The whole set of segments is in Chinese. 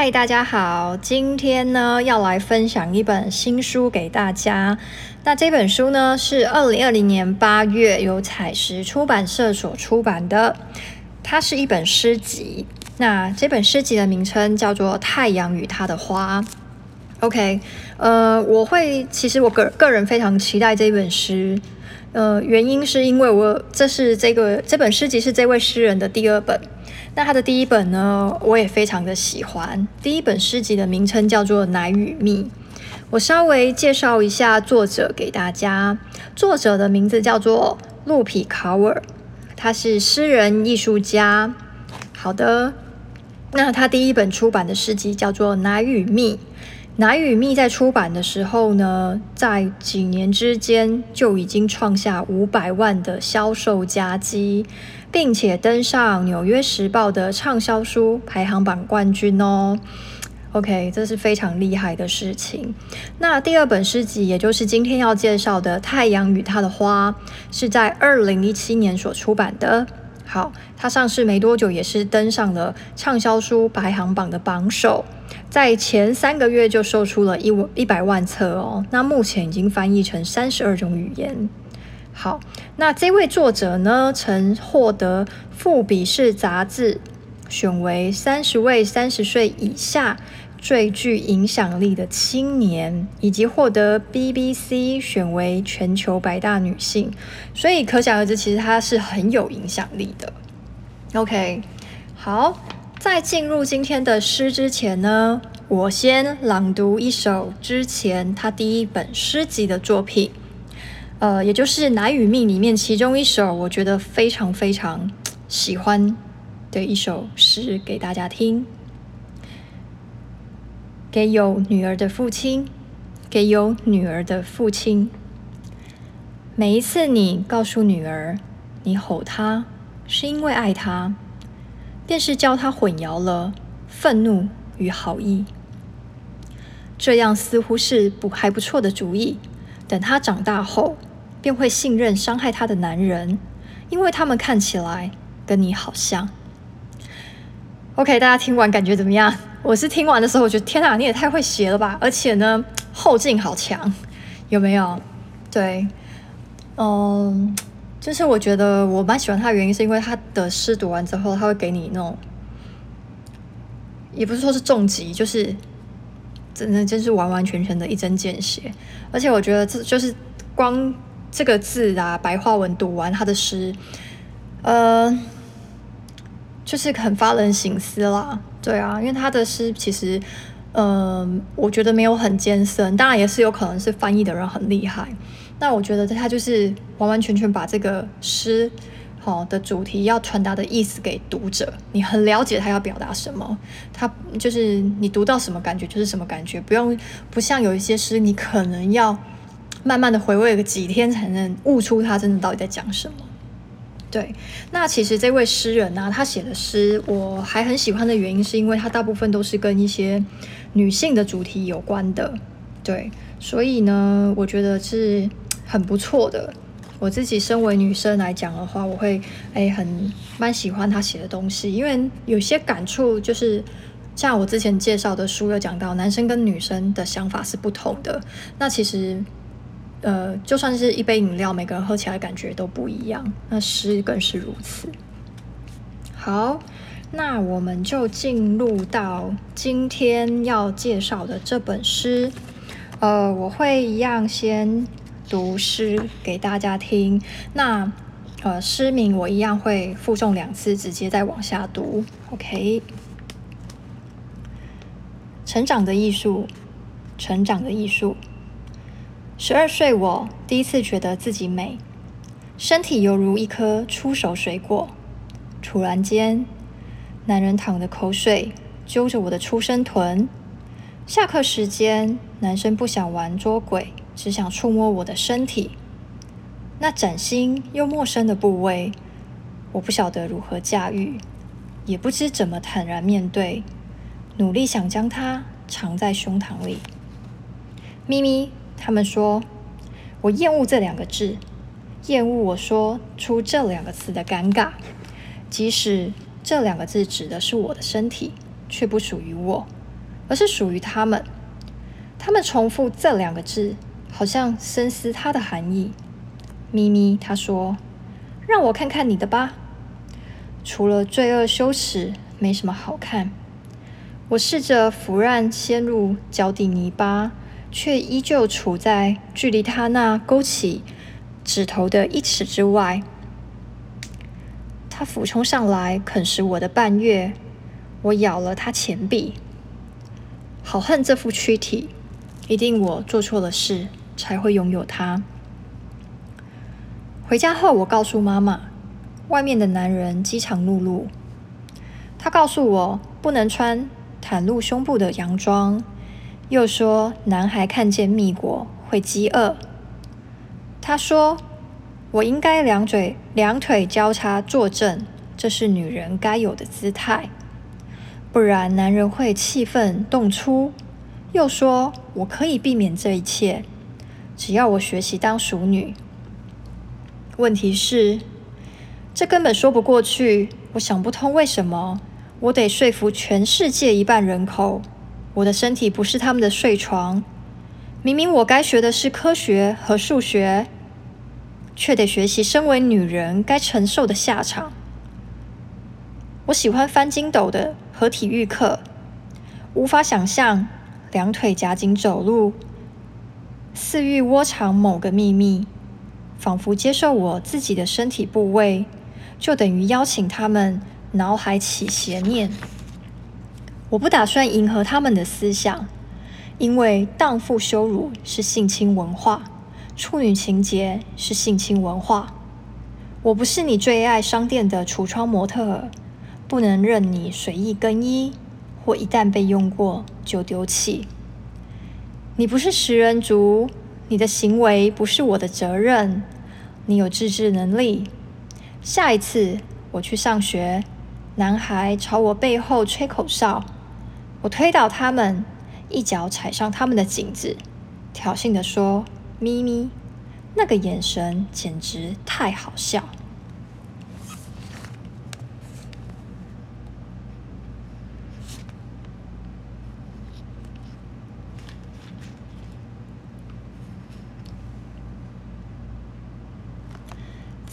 嗨，大家好，今天呢要来分享一本新书给大家。那这本书呢是二零二零年八月由采石出版社所出版的，它是一本诗集。那这本诗集的名称叫做《太阳与它的花》。OK，呃，我会其实我个个人非常期待这本诗，呃，原因是因为我这是这个这本诗集是这位诗人的第二本。那他的第一本呢，我也非常的喜欢。第一本诗集的名称叫做《奶与蜜》。我稍微介绍一下作者给大家。作者的名字叫做路比考尔，他是诗人、艺术家。好的，那他第一本出版的诗集叫做《奶与蜜》。《奶与蜜》在出版的时候呢，在几年之间就已经创下五百万的销售佳绩。并且登上《纽约时报》的畅销书排行榜冠军哦。OK，这是非常厉害的事情。那第二本诗集，也就是今天要介绍的《太阳与它的花》，是在二零一七年所出版的。好，它上市没多久，也是登上了畅销书排行榜的榜首，在前三个月就售出了一一百万册哦。那目前已经翻译成三十二种语言。好，那这位作者呢，曾获得《富比士》杂志选为三十位三十岁以下最具影响力的青年，以及获得 BBC 选为全球百大女性，所以可想而知，其实她是很有影响力的。OK，好，在进入今天的诗之前呢，我先朗读一首之前他第一本诗集的作品。呃，也就是《奶与蜜》里面其中一首，我觉得非常非常喜欢的一首诗，给大家听。给有女儿的父亲，给有女儿的父亲。每一次你告诉女儿，你吼她是因为爱她，便是教他混淆了愤怒与好意。这样似乎是不还不错的主意。等他长大后。便会信任伤害他的男人，因为他们看起来跟你好像。OK，大家听完感觉怎么样？我是听完的时候，我觉得天哪，你也太会写了吧！而且呢，后劲好强，有没有？对，嗯，就是我觉得我蛮喜欢他的原因，是因为他的诗读完之后，他会给你那种，也不是说是重击，就是真的就是完完全全的一针见血。而且我觉得这就是光。这个字啊，白话文读完他的诗，呃，就是很发人省思啦。对啊，因为他的诗其实，呃，我觉得没有很艰深，当然也是有可能是翻译的人很厉害。那我觉得他就是完完全全把这个诗好的主题要传达的意思给读者，你很了解他要表达什么，他就是你读到什么感觉就是什么感觉，不用不像有一些诗，你可能要。慢慢的回味个几天才能悟出他真的到底在讲什么。对，那其实这位诗人呢、他写的诗我还很喜欢的原因，是因为他大部分都是跟一些女性的主题有关的。对，所以呢，我觉得是很不错的。我自己身为女生来讲的话，我会哎很蛮喜欢他写的东西，因为有些感触就是像我之前介绍的书有讲到，男生跟女生的想法是不同的。那其实。呃，就算是一杯饮料，每个人喝起来感觉都不一样。那诗更是如此。好，那我们就进入到今天要介绍的这本诗。呃，我会一样先读诗给大家听。那呃，诗名我一样会复诵两次，直接再往下读。OK。成长的艺术，成长的艺术。十二岁，我第一次觉得自己美，身体犹如一颗初熟水果。突然间，男人淌的口水揪着我的出生臀。下课时间，男生不想玩捉鬼，只想触摸我的身体。那崭新又陌生的部位，我不晓得如何驾驭，也不知怎么坦然面对，努力想将它藏在胸膛里。咪咪。他们说：“我厌恶这两个字，厌恶我说出这两个词的尴尬。即使这两个字指的是我的身体，却不属于我，而是属于他们。他们重复这两个字，好像深思它的含义。咪咪，他说：“让我看看你的吧。”除了罪恶羞耻，没什么好看。我试着俯瞰陷入脚底泥巴，却依旧处在距离他那勾起指头的一尺之外。他俯冲上来啃食我的半月，我咬了他前臂。好恨这副躯体，一定我做错了事才会拥有它。回家后，我告诉妈妈，外面的男人饥肠辘辘。他告诉我不能穿袒露胸部的洋装，又说男孩看见蜜果会饥饿。他说我应该两嘴两腿交叉坐正，这是女人该有的姿态。不然，男人会气愤动粗。又说：“我可以避免这一切，只要我学习当淑女。”问题是，这根本说不过去。我想不通为什么我得说服全世界一半人口，我的身体不是他们的睡床。明明我该学的是科学和数学，却得学习身为女人该承受的下场。我喜欢翻筋斗的。和体育课，无法想象两腿夹紧走路，似欲窝藏某个秘密，仿佛接受我自己的身体部位，就等于邀请他们脑海起邪念。我不打算迎合他们的思想，因为荡妇羞辱是性侵文化，处女情结是性侵文化。我不是你最爱商店的橱窗模特儿。不能任你随意更衣，或一旦被用过就丢弃。你不是食人族，你的行为不是我的责任。你有自制能力。下一次我去上学，男孩朝我背后吹口哨，我推倒他们，一脚踩上他们的颈子，挑衅地说：“咪咪。”那个眼神简直太好笑。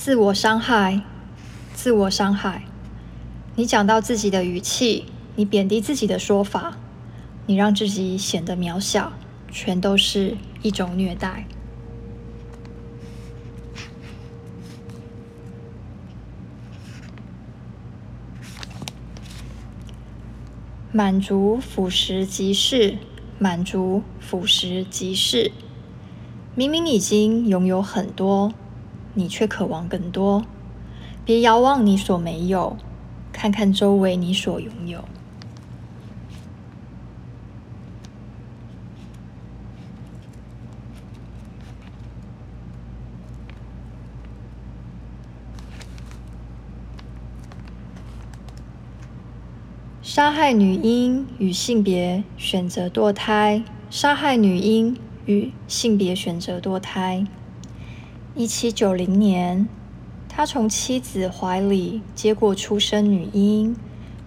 自我伤害，自我伤害。你讲到自己的语气，你贬低自己的说法，你让自己显得渺小，全都是一种虐待。满足腐蚀即是，满足腐蚀即是。明明已经拥有很多。你却渴望更多，别遥望你所没有，看看周围你所拥有。杀害女婴与性别选择堕胎，杀害女婴与性别选择堕胎。一七九零年，他从妻子怀里接过出生女婴，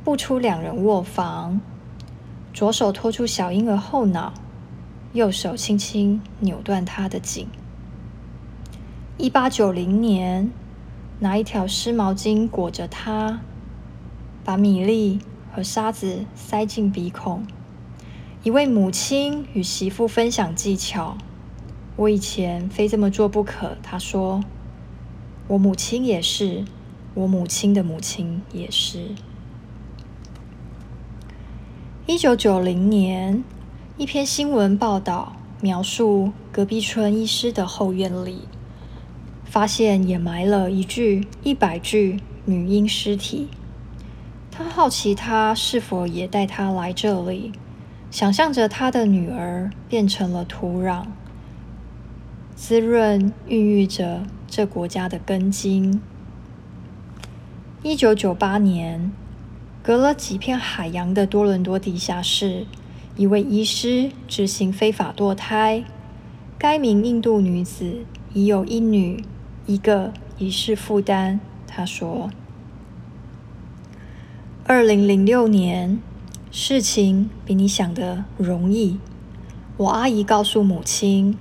步出两人卧房，左手托住小婴儿后脑，右手轻轻扭断她的颈。一八九零年，拿一条湿毛巾裹着她，把米粒和沙子塞进鼻孔。一位母亲与媳妇分享技巧。我以前非这么做不可。他说：“我母亲也是，我母亲的母亲也是。”一九九零年，一篇新闻报道描述隔壁村医师的后院里，发现掩埋了一具一百具女婴尸体。他好奇，他是否也带她来这里，想象着他的女儿变成了土壤。滋润、孕育着这国家的根茎。一九九八年，隔了几片海洋的多伦多地下室，一位医师执行非法堕胎。该名印度女子已有一女一个遗世负担。她说：“二零零六年，事情比你想的容易。我阿姨告诉母亲，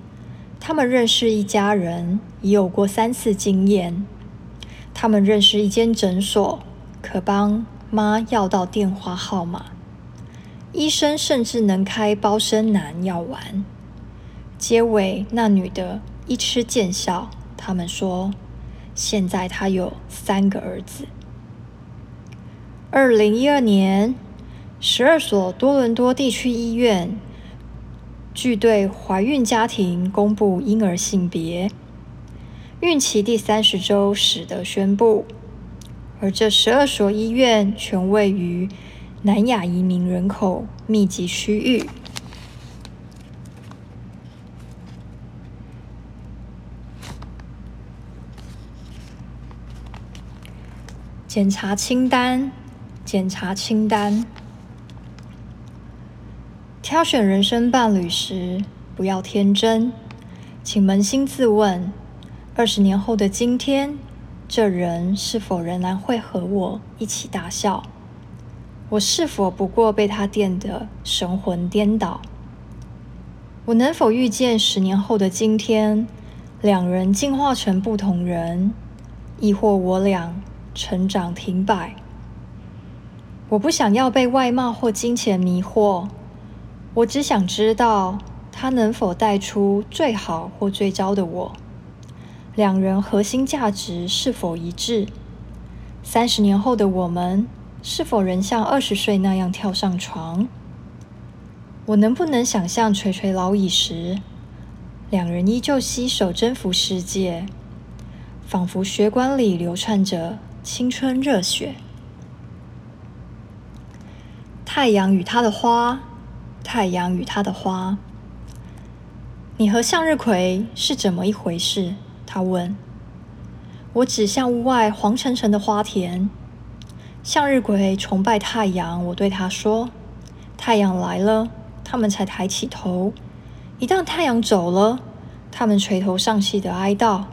他们认识一家人，已有过三次经验。他们认识一间诊所，可帮妈要到电话号码。医生甚至能开包生男药丸。结尾，那女的一吃见效。他们说，现在她有三个儿子。二零一二年，十二所多伦多地区医院拒对怀孕家庭公布婴儿性别，孕期第三十周时的宣布。而这十二所医院全位于南亚移民人口密集区域。检查清单，检查清单。挑选人生伴侣时，不要天真，请扪心自问：二十年后的今天，这人是否仍然会和我一起大笑？我是否不过被他电得神魂颠倒？我能否预见十年后的今天，两人进化成不同人，亦或我俩成长停摆？我不想要被外貌或金钱迷惑，我只想知道他能否带出最好或最糟的我。两人核心价值是否一致？三十年后的我们。是否仍像二十岁那样跳上床？我能不能想象垂垂老矣时，两人依旧携手征服世界，仿佛血管里流窜着青春热血？太阳与它的花，太阳与它的花。你和向日葵是怎么一回事？他问。我指向屋外黄澄澄的花田。向日葵崇拜太阳，我对他说：“太阳来了，他们才抬起头；一旦太阳走了，他们垂头丧气的哀悼。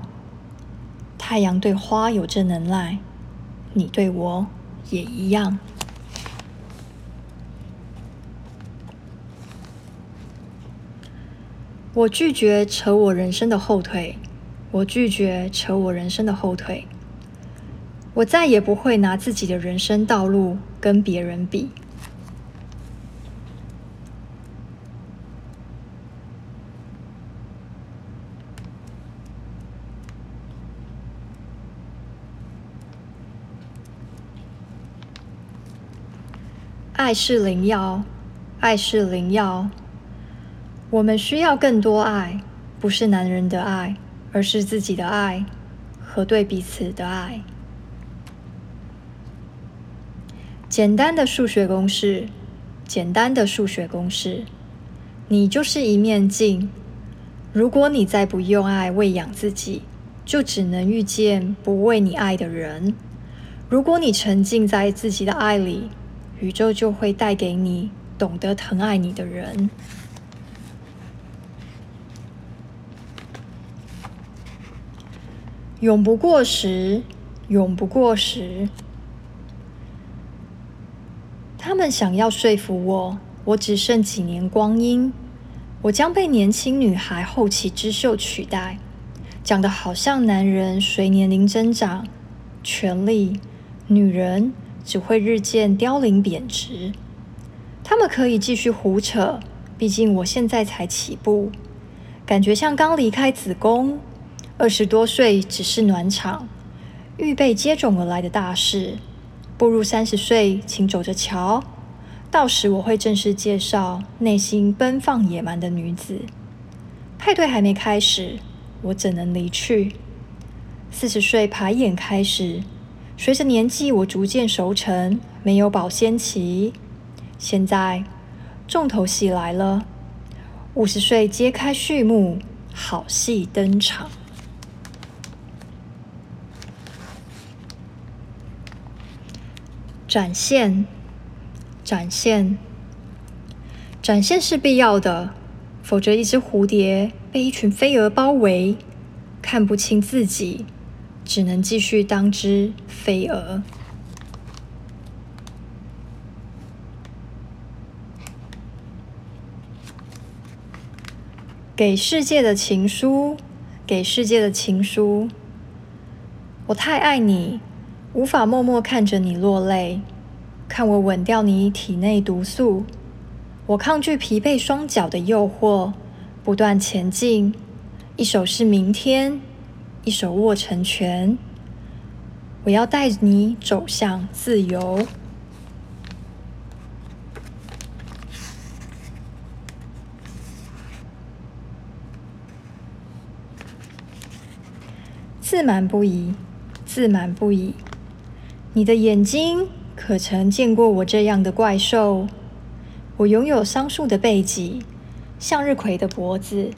太阳对花有这能耐，你对我也一样。”我拒绝扯我人生的后腿，我拒绝扯我人生的后腿。我再也不会拿自己的人生道路跟别人比。爱是灵药，爱是灵药。我们需要更多爱，不是男人的爱，而是自己的爱和对彼此的爱。简单的数学公式，简单的数学公式。你就是一面镜。如果你再不用爱喂养自己，就只能遇见不为你爱的人。如果你沉浸在自己的爱里，宇宙就会带给你懂得疼爱你的人。永不过时，永不过时。他们想要说服我，我只剩几年光阴，我将被年轻女孩后起之秀取代，讲得好像男人随年龄增长，权力，女人只会日渐凋零贬值。他们可以继续胡扯，毕竟我现在才起步，感觉像刚离开子宫，二十多岁只是暖场，预备接踵而来的大事。步入三十岁，请走着瞧。到时我会正式介绍内心奔放野蛮的女子。派对还没开始，我怎能离去？四十岁排演开始，随着年纪我逐渐熟成，没有保鲜期。现在重头戏来了，五十岁揭开序幕，好戏登场。展现展现。展现是必要的否则一只蝴蝶被一群飞蛾包围看不清自己只能继续当只飞蛾。给世界的情书给世界的情书我太爱你无法默默看着你落泪，看我吻掉你体内毒素。我抗拒疲惫双脚的诱惑，不断前进。一手是明天，一手握成拳。我要带你走向自由。自满不已，自满不已。你的眼睛可曾见过我这样的怪兽？我拥有桑树的背脊，向日葵的脖子。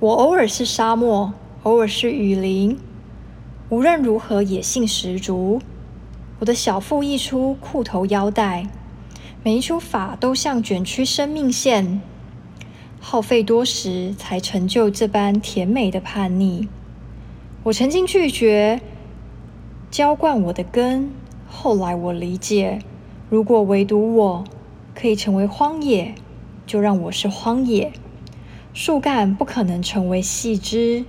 我偶尔是沙漠，偶尔是雨林。无论如何，野性十足。我的小腹溢出裤头腰带，每一出发都像卷曲生命线，耗费多时才成就这般甜美的叛逆。我曾经拒绝浇灌我的根，后来我理解，如果唯独我可以成为荒野，就让我是荒野。树干不可能成为细枝，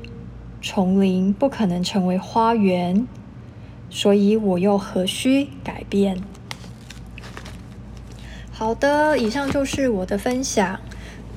丛林不可能成为花园，所以我又何须改变？好的，以上就是我的分享。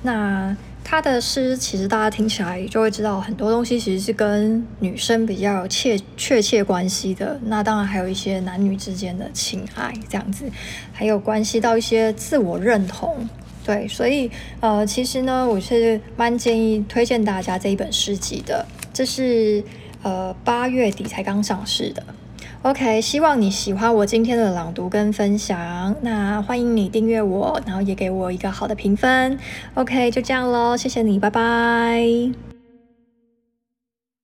那。他的诗其实大家听起来就会知道，很多东西其实是跟女生比较有切确切关系的。那当然还有一些男女之间的情爱这样子，还有关系到一些自我认同。对，所以呃，其实呢，我是蛮建议推荐大家这一本诗集的。这是呃八月底才刚上市的。OK，希望你喜欢我今天的朗读跟分享。那欢迎你订阅我，然后也给我一个好的评分。OK，就这样喽，谢谢你，拜拜。